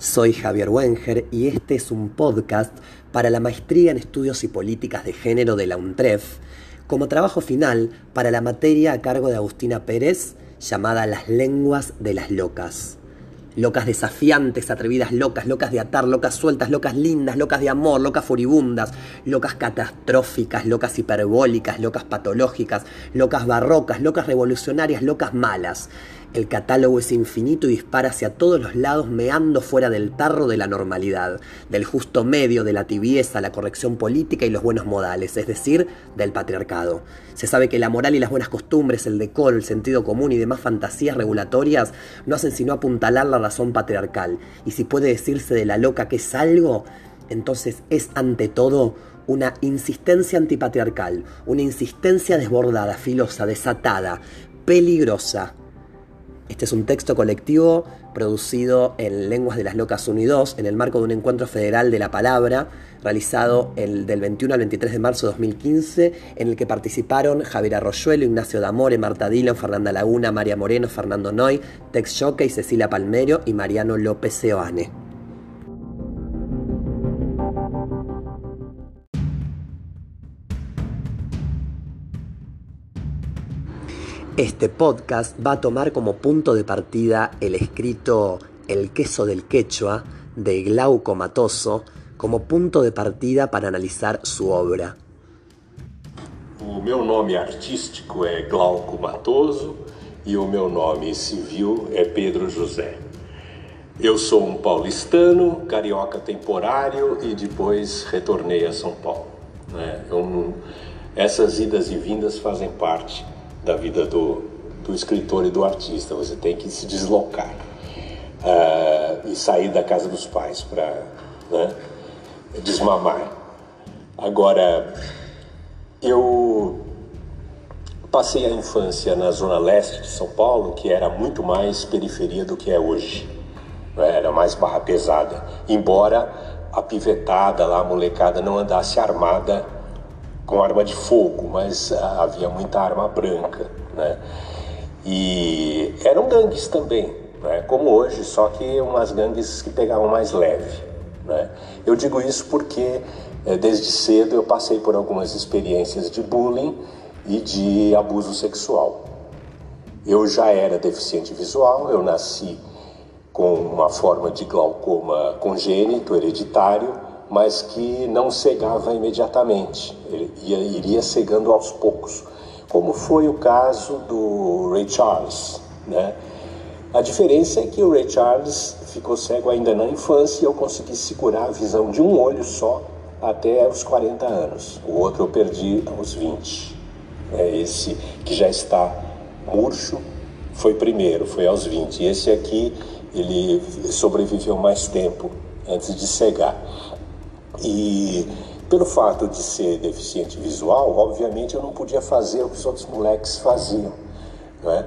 Soy Javier Wenger y este es un podcast para la Maestría en Estudios y Políticas de Género de la UNTREF, como trabajo final para la materia a cargo de Agustina Pérez llamada Las lenguas de las locas. Locas desafiantes, atrevidas locas, locas de atar, locas sueltas, locas lindas, locas de amor, locas furibundas, locas catastróficas, locas hiperbólicas, locas patológicas, locas barrocas, locas revolucionarias, locas malas. El catálogo es infinito y dispara hacia todos los lados meando fuera del tarro de la normalidad, del justo medio, de la tibieza, la corrección política y los buenos modales, es decir, del patriarcado. Se sabe que la moral y las buenas costumbres, el decoro, el sentido común y demás fantasías regulatorias no hacen sino apuntalar la razón patriarcal. Y si puede decirse de la loca que es algo, entonces es ante todo una insistencia antipatriarcal, una insistencia desbordada, filosa, desatada, peligrosa, este es un texto colectivo producido en Lenguas de las Locas Unidos en el marco de un encuentro federal de la palabra realizado el, del 21 al 23 de marzo de 2015 en el que participaron Javier Arroyuelo, Ignacio Damore, Marta Dillon, Fernanda Laguna, María Moreno, Fernando Noy, Tex y Cecilia Palmero y Mariano López Seoane. Este podcast va a tomar como punto de partida el escrito El queso del quechua de Glauco Matoso como punto de partida para analisar su obra. O meu nome artístico é Glauco Matoso e o meu nome civil é Pedro José. Eu sou um paulistano, carioca temporário e depois retornei a São Paulo. Né? Eu, essas idas e vindas fazem parte da vida do, do escritor e do artista. Você tem que se deslocar uh, e sair da casa dos pais para né, desmamar. Agora, eu passei a infância na zona leste de São Paulo, que era muito mais periferia do que é hoje. Né? Era mais barra pesada. Embora a pivetada lá, a molecada, não andasse armada com arma de fogo, mas ah, havia muita arma branca, né? E eram gangues também, né? como hoje, só que umas gangues que pegavam mais leve. Né? Eu digo isso porque eh, desde cedo eu passei por algumas experiências de bullying e de abuso sexual. Eu já era deficiente visual, eu nasci com uma forma de glaucoma congênito, hereditário, mas que não cegava imediatamente, ele ia, iria cegando aos poucos, como foi o caso do Ray Charles. Né? A diferença é que o Ray Charles ficou cego ainda na infância e eu consegui segurar a visão de um olho só até os 40 anos. O outro eu perdi aos 20. É esse que já está murcho foi primeiro, foi aos 20. E esse aqui, ele sobreviveu mais tempo antes de cegar. E pelo fato de ser deficiente visual, obviamente eu não podia fazer o que os outros moleques faziam. Né?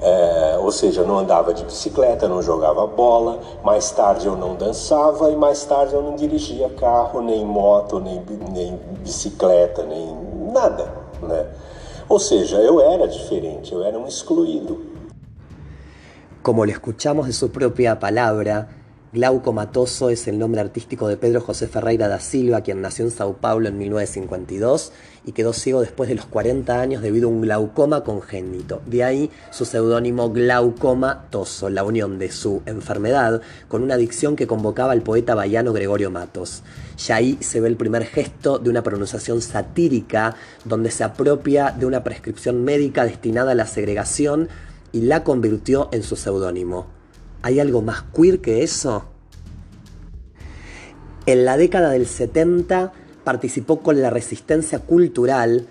É, ou seja, não andava de bicicleta, não jogava bola, mais tarde eu não dançava e mais tarde eu não dirigia carro, nem moto, nem, nem bicicleta, nem nada. Né? Ou seja, eu era diferente, eu era um excluído. Como le escuchamos de su propia palabra, Glauco Matoso es el nombre artístico de Pedro José Ferreira da Silva, quien nació en Sao Paulo en 1952 y quedó ciego después de los 40 años debido a un glaucoma congénito. De ahí su seudónimo Glaucoma Toso, la unión de su enfermedad con una adicción que convocaba al poeta baiano Gregorio Matos. Ya ahí se ve el primer gesto de una pronunciación satírica donde se apropia de una prescripción médica destinada a la segregación y la convirtió en su seudónimo. ¿Hay algo más queer que eso? En la década del 70 participó con la resistencia cultural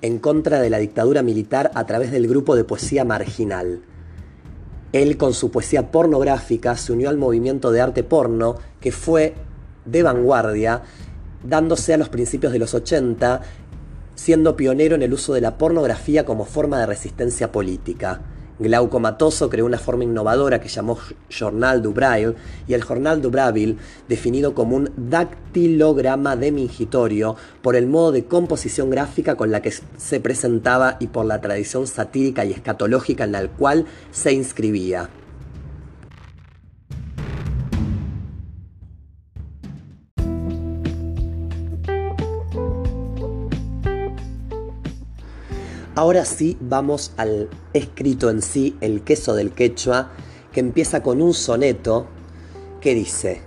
en contra de la dictadura militar a través del grupo de poesía marginal. Él con su poesía pornográfica se unió al movimiento de arte porno que fue de vanguardia, dándose a los principios de los 80, siendo pionero en el uso de la pornografía como forma de resistencia política. Glauco Matoso creó una forma innovadora que llamó Journal du Braille y el Journal du Braille, definido como un dactilograma de mingitorio por el modo de composición gráfica con la que se presentaba y por la tradición satírica y escatológica en la cual se inscribía. Ahora sí vamos al escrito en sí, el queso del quechua, que empieza con un soneto que dice,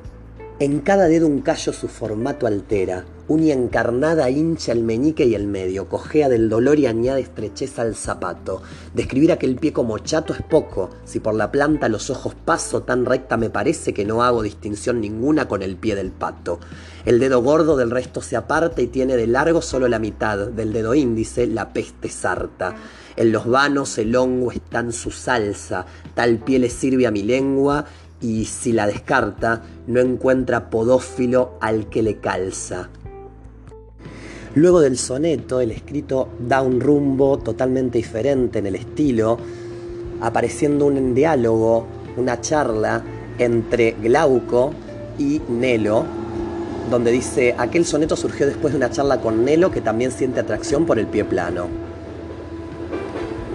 en cada dedo un callo su formato altera, uña encarnada hincha el meñique y el medio, cojea del dolor y añade estrecheza al zapato. Describir aquel pie como chato es poco, si por la planta los ojos paso tan recta me parece que no hago distinción ninguna con el pie del pato. El dedo gordo del resto se aparta y tiene de largo solo la mitad, del dedo índice la peste sarta. En los vanos el hongo está en su salsa, tal pie le sirve a mi lengua y si la descarta, no encuentra podófilo al que le calza. Luego del soneto, el escrito da un rumbo totalmente diferente en el estilo, apareciendo un diálogo, una charla entre Glauco y Nelo, donde dice, aquel soneto surgió después de una charla con Nelo que también siente atracción por el pie plano.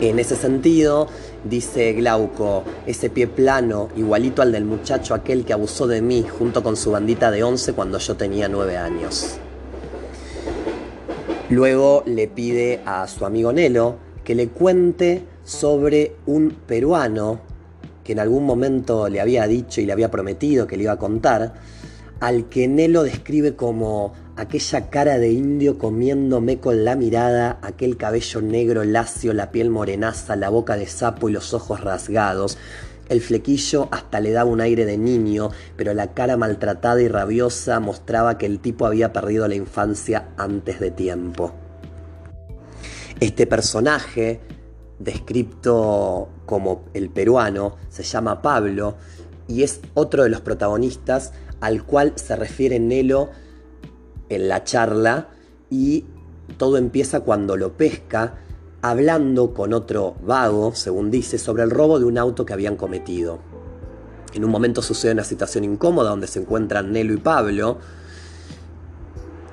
En ese sentido, dice Glauco, ese pie plano, igualito al del muchacho aquel que abusó de mí junto con su bandita de once cuando yo tenía nueve años. Luego le pide a su amigo Nelo que le cuente sobre un peruano que en algún momento le había dicho y le había prometido que le iba a contar, al que Nelo describe como aquella cara de indio comiéndome con la mirada, aquel cabello negro lacio, la piel morenaza, la boca de sapo y los ojos rasgados, el flequillo hasta le daba un aire de niño, pero la cara maltratada y rabiosa mostraba que el tipo había perdido la infancia antes de tiempo. Este personaje, descrito como el peruano, se llama Pablo y es otro de los protagonistas al cual se refiere Nelo en la charla y todo empieza cuando lo pesca hablando con otro vago, según dice, sobre el robo de un auto que habían cometido. En un momento sucede una situación incómoda donde se encuentran Nelo y Pablo.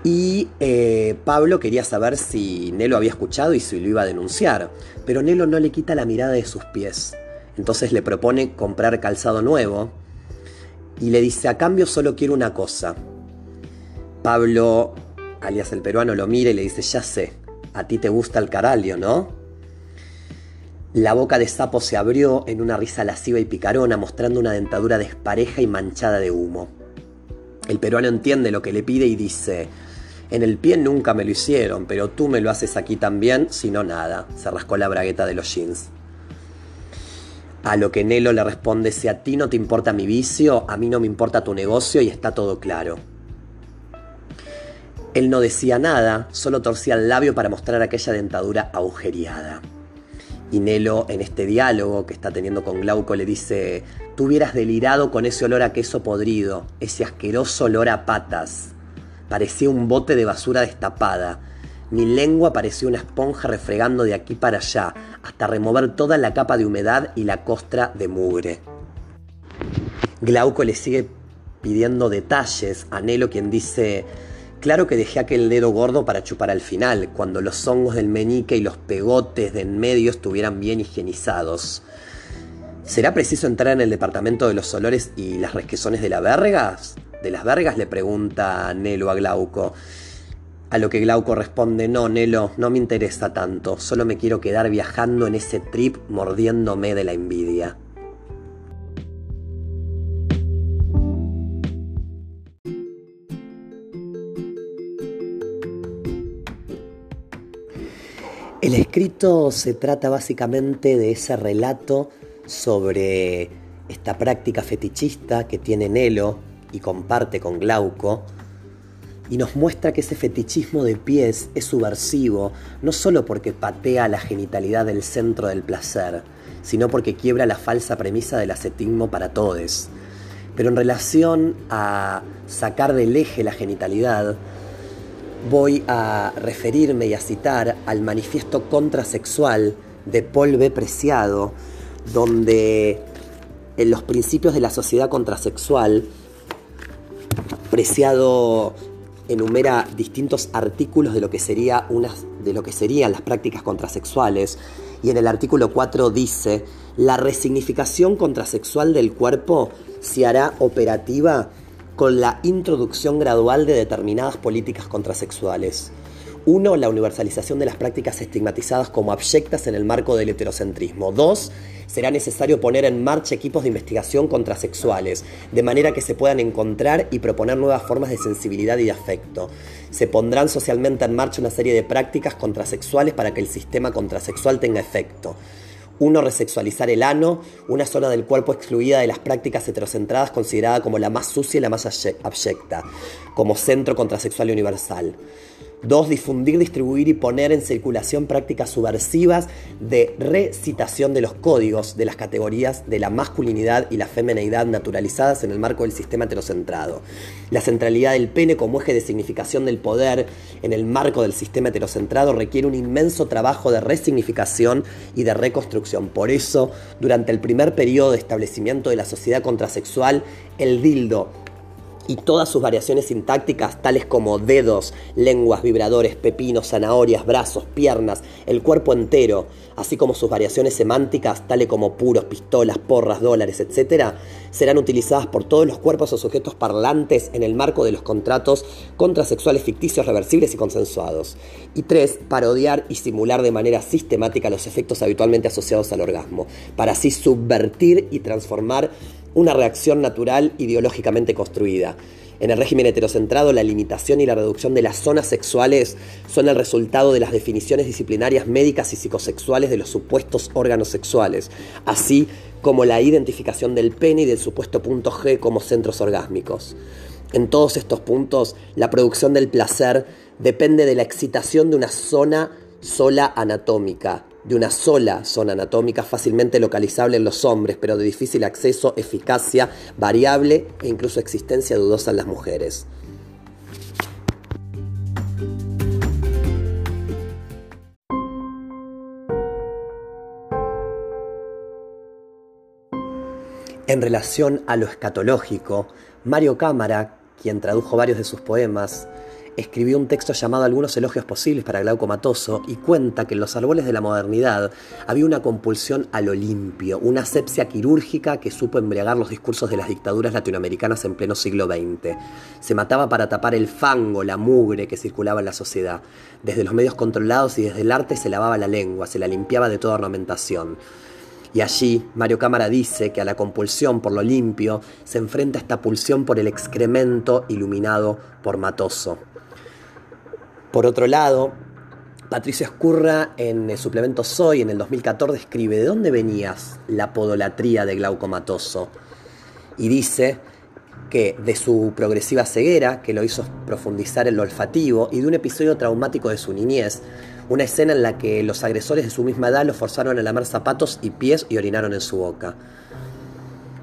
Y eh, Pablo quería saber si Nelo había escuchado y si lo iba a denunciar. Pero Nelo no le quita la mirada de sus pies. Entonces le propone comprar calzado nuevo. Y le dice, a cambio solo quiero una cosa. Pablo, alias el peruano, lo mira y le dice, ya sé, a ti te gusta el caralio, ¿no? La boca de sapo se abrió en una risa lasciva y picarona, mostrando una dentadura despareja y manchada de humo. El peruano entiende lo que le pide y dice, en el pie nunca me lo hicieron, pero tú me lo haces aquí también, si no nada. Se rascó la bragueta de los jeans. A lo que Nelo le responde, si a ti no te importa mi vicio, a mí no me importa tu negocio y está todo claro. Él no decía nada, solo torcía el labio para mostrar aquella dentadura agujereada. Y Nelo, en este diálogo que está teniendo con Glauco, le dice, tú hubieras delirado con ese olor a queso podrido, ese asqueroso olor a patas. Parecía un bote de basura destapada. Mi lengua parecía una esponja refregando de aquí para allá, hasta remover toda la capa de humedad y la costra de mugre. Glauco le sigue pidiendo detalles a Nelo, quien dice, Claro que dejé aquel dedo gordo para chupar al final, cuando los hongos del meñique y los pegotes de en medio estuvieran bien higienizados. ¿Será preciso entrar en el departamento de los olores y las resquezones de las vergas? De las vergas le pregunta Nelo a Glauco. A lo que Glauco responde, no, Nelo, no me interesa tanto, solo me quiero quedar viajando en ese trip mordiéndome de la envidia. El escrito se trata básicamente de ese relato sobre esta práctica fetichista que tiene Nelo y comparte con Glauco, y nos muestra que ese fetichismo de pies es subversivo, no solo porque patea la genitalidad del centro del placer, sino porque quiebra la falsa premisa del ascetismo para todos. Pero en relación a sacar del eje la genitalidad, voy a referirme y a citar al manifiesto contrasexual de Paul B. Preciado, donde en los principios de la sociedad contrasexual, Preciado enumera distintos artículos de lo que, sería de lo que serían las prácticas contrasexuales y en el artículo 4 dice, la resignificación contrasexual del cuerpo se hará operativa con la introducción gradual de determinadas políticas contrasexuales. Uno, la universalización de las prácticas estigmatizadas como abyectas en el marco del heterocentrismo. Dos, será necesario poner en marcha equipos de investigación contrasexuales, de manera que se puedan encontrar y proponer nuevas formas de sensibilidad y de afecto. Se pondrán socialmente en marcha una serie de prácticas contrasexuales para que el sistema contrasexual tenga efecto. Uno, resexualizar el ano, una zona del cuerpo excluida de las prácticas heterocentradas considerada como la más sucia y la más abyecta, como centro contrasexual universal. Dos, difundir, distribuir y poner en circulación prácticas subversivas de recitación de los códigos de las categorías de la masculinidad y la femineidad naturalizadas en el marco del sistema heterocentrado. La centralidad del pene como eje de significación del poder en el marco del sistema heterocentrado requiere un inmenso trabajo de resignificación y de reconstrucción. Por eso, durante el primer periodo de establecimiento de la sociedad contrasexual, el dildo y todas sus variaciones sintácticas, tales como dedos, lenguas, vibradores, pepinos, zanahorias, brazos, piernas, el cuerpo entero, así como sus variaciones semánticas, tales como puros, pistolas, porras, dólares, etc., serán utilizadas por todos los cuerpos o sujetos parlantes en el marco de los contratos contrasexuales ficticios, reversibles y consensuados. Y tres, parodiar y simular de manera sistemática los efectos habitualmente asociados al orgasmo, para así subvertir y transformar una reacción natural ideológicamente construida. En el régimen heterocentrado, la limitación y la reducción de las zonas sexuales son el resultado de las definiciones disciplinarias médicas y psicosexuales de los supuestos órganos sexuales, así como la identificación del pene y del supuesto punto G como centros orgásmicos. En todos estos puntos, la producción del placer depende de la excitación de una zona sola anatómica, de una sola zona anatómica fácilmente localizable en los hombres, pero de difícil acceso, eficacia, variable e incluso existencia dudosa en las mujeres. En relación a lo escatológico, Mario Cámara, quien tradujo varios de sus poemas, escribió un texto llamado Algunos elogios posibles para Glauco Matoso y cuenta que en los árboles de la modernidad había una compulsión al limpio, una asepsia quirúrgica que supo embriagar los discursos de las dictaduras latinoamericanas en pleno siglo XX. Se mataba para tapar el fango, la mugre que circulaba en la sociedad. Desde los medios controlados y desde el arte se lavaba la lengua, se la limpiaba de toda ornamentación. Y allí Mario Cámara dice que a la compulsión por lo limpio se enfrenta esta pulsión por el excremento iluminado por Matoso. Por otro lado, Patricio Escurra en el suplemento Soy en el 2014 escribe ¿De dónde venías la podolatría de Glaucomatoso? Y dice que de su progresiva ceguera, que lo hizo profundizar en lo olfativo, y de un episodio traumático de su niñez, una escena en la que los agresores de su misma edad lo forzaron a lamer zapatos y pies y orinaron en su boca.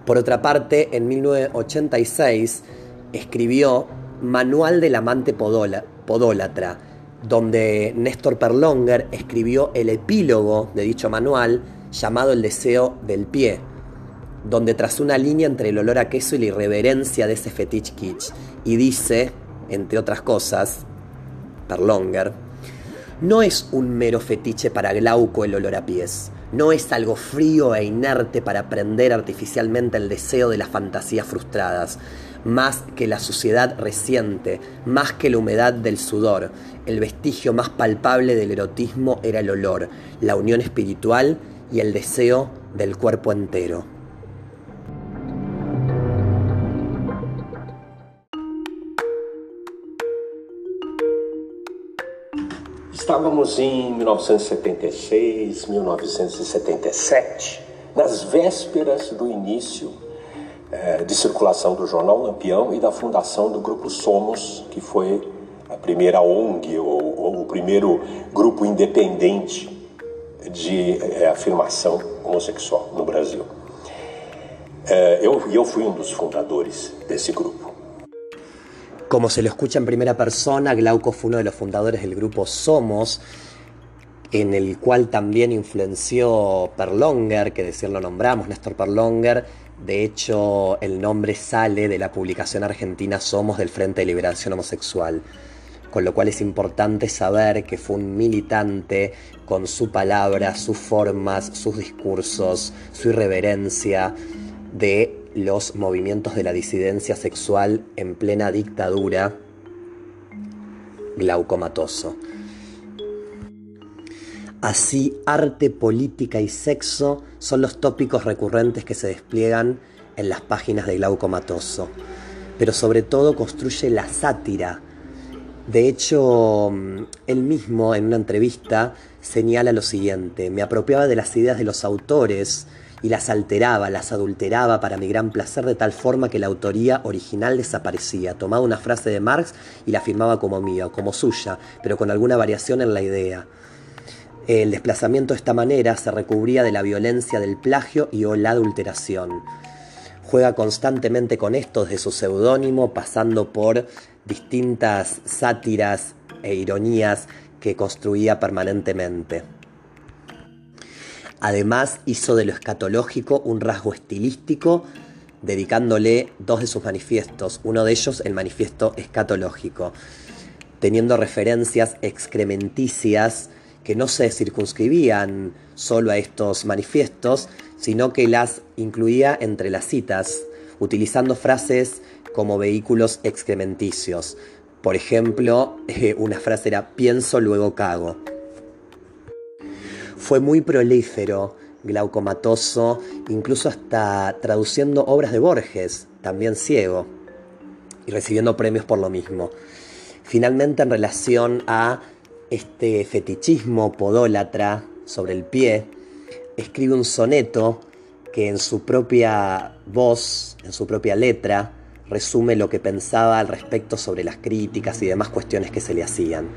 Por otra parte, en 1986 escribió Manual del amante podóla, podólatra, donde Néstor Perlonger escribió el epílogo de dicho manual llamado El deseo del pie, donde tras una línea entre el olor a queso y la irreverencia de ese fetiche kitsch, y dice, entre otras cosas, Perlonger, no es un mero fetiche para Glauco el olor a pies, no es algo frío e inerte para prender artificialmente el deseo de las fantasías frustradas, más que la suciedad reciente, más que la humedad del sudor. El vestigio más palpable del erotismo era el olor, la unión espiritual y el deseo del cuerpo entero. Estávamos em 1976, 1977, nas vésperas do início é, de circulação do jornal Lampião e da fundação do Grupo Somos, que foi a primeira ONG ou, ou o primeiro grupo independente de é, afirmação homossexual no Brasil. É, eu, eu fui um dos fundadores desse grupo. Como se lo escucha en primera persona, Glauco fue uno de los fundadores del grupo Somos, en el cual también influenció Perlonger, que decir lo nombramos, Néstor Perlonger, de hecho, el nombre sale de la publicación argentina Somos del Frente de Liberación Homosexual, con lo cual es importante saber que fue un militante con su palabra, sus formas, sus discursos, su irreverencia de los movimientos de la disidencia sexual en plena dictadura glaucomatoso. Así, arte, política y sexo son los tópicos recurrentes que se despliegan en las páginas de Glauco Matoso. Pero sobre todo construye la sátira. De hecho, mm, él mismo en una entrevista señala lo siguiente, me apropiaba de las ideas de los autores y las alteraba, las adulteraba para mi gran placer de tal forma que la autoría original desaparecía. Tomaba una frase de Marx y la firmaba como mía, como suya, pero con alguna variación en la idea. El desplazamiento de esta manera se recubría de la violencia del plagio y o la adulteración. Juega constantemente con esto desde su seudónimo, pasando por distintas sátiras e ironías que construía permanentemente. Además hizo de lo escatológico un rasgo estilístico, dedicándole dos de sus manifiestos, uno de ellos el manifiesto escatológico, teniendo referencias excrementicias que no se circunscribían solo a estos manifiestos, sino que las incluía entre las citas, utilizando frases como vehículos excrementicios. Por ejemplo, una frase era pienso luego cago. Fue muy prolífero, glaucomatoso, incluso hasta traduciendo obras de Borges, también ciego, y recibiendo premios por lo mismo. Finalmente, en relación a este fetichismo podólatra sobre el pie, escribe un soneto que en su propia voz, en su propia letra, resume lo que pensaba al respecto sobre las críticas y demás cuestiones que se le hacían.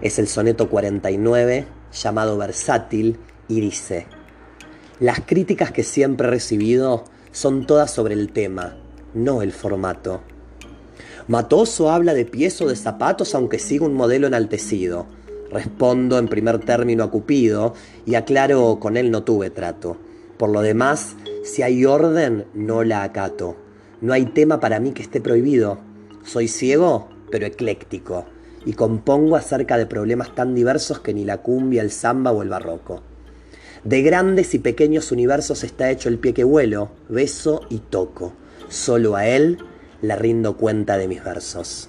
Es el soneto 49, llamado Versátil, y dice, las críticas que siempre he recibido son todas sobre el tema, no el formato. Matoso habla de pies o de zapatos aunque siga un modelo enaltecido. Respondo en primer término a Cupido y aclaro con él no tuve trato. Por lo demás, si hay orden, no la acato. No hay tema para mí que esté prohibido. Soy ciego, pero ecléctico, y compongo acerca de problemas tan diversos que ni la cumbia, el samba o el barroco. De grandes y pequeños universos está hecho el pie que vuelo, beso y toco. Solo a él le rindo cuenta de mis versos.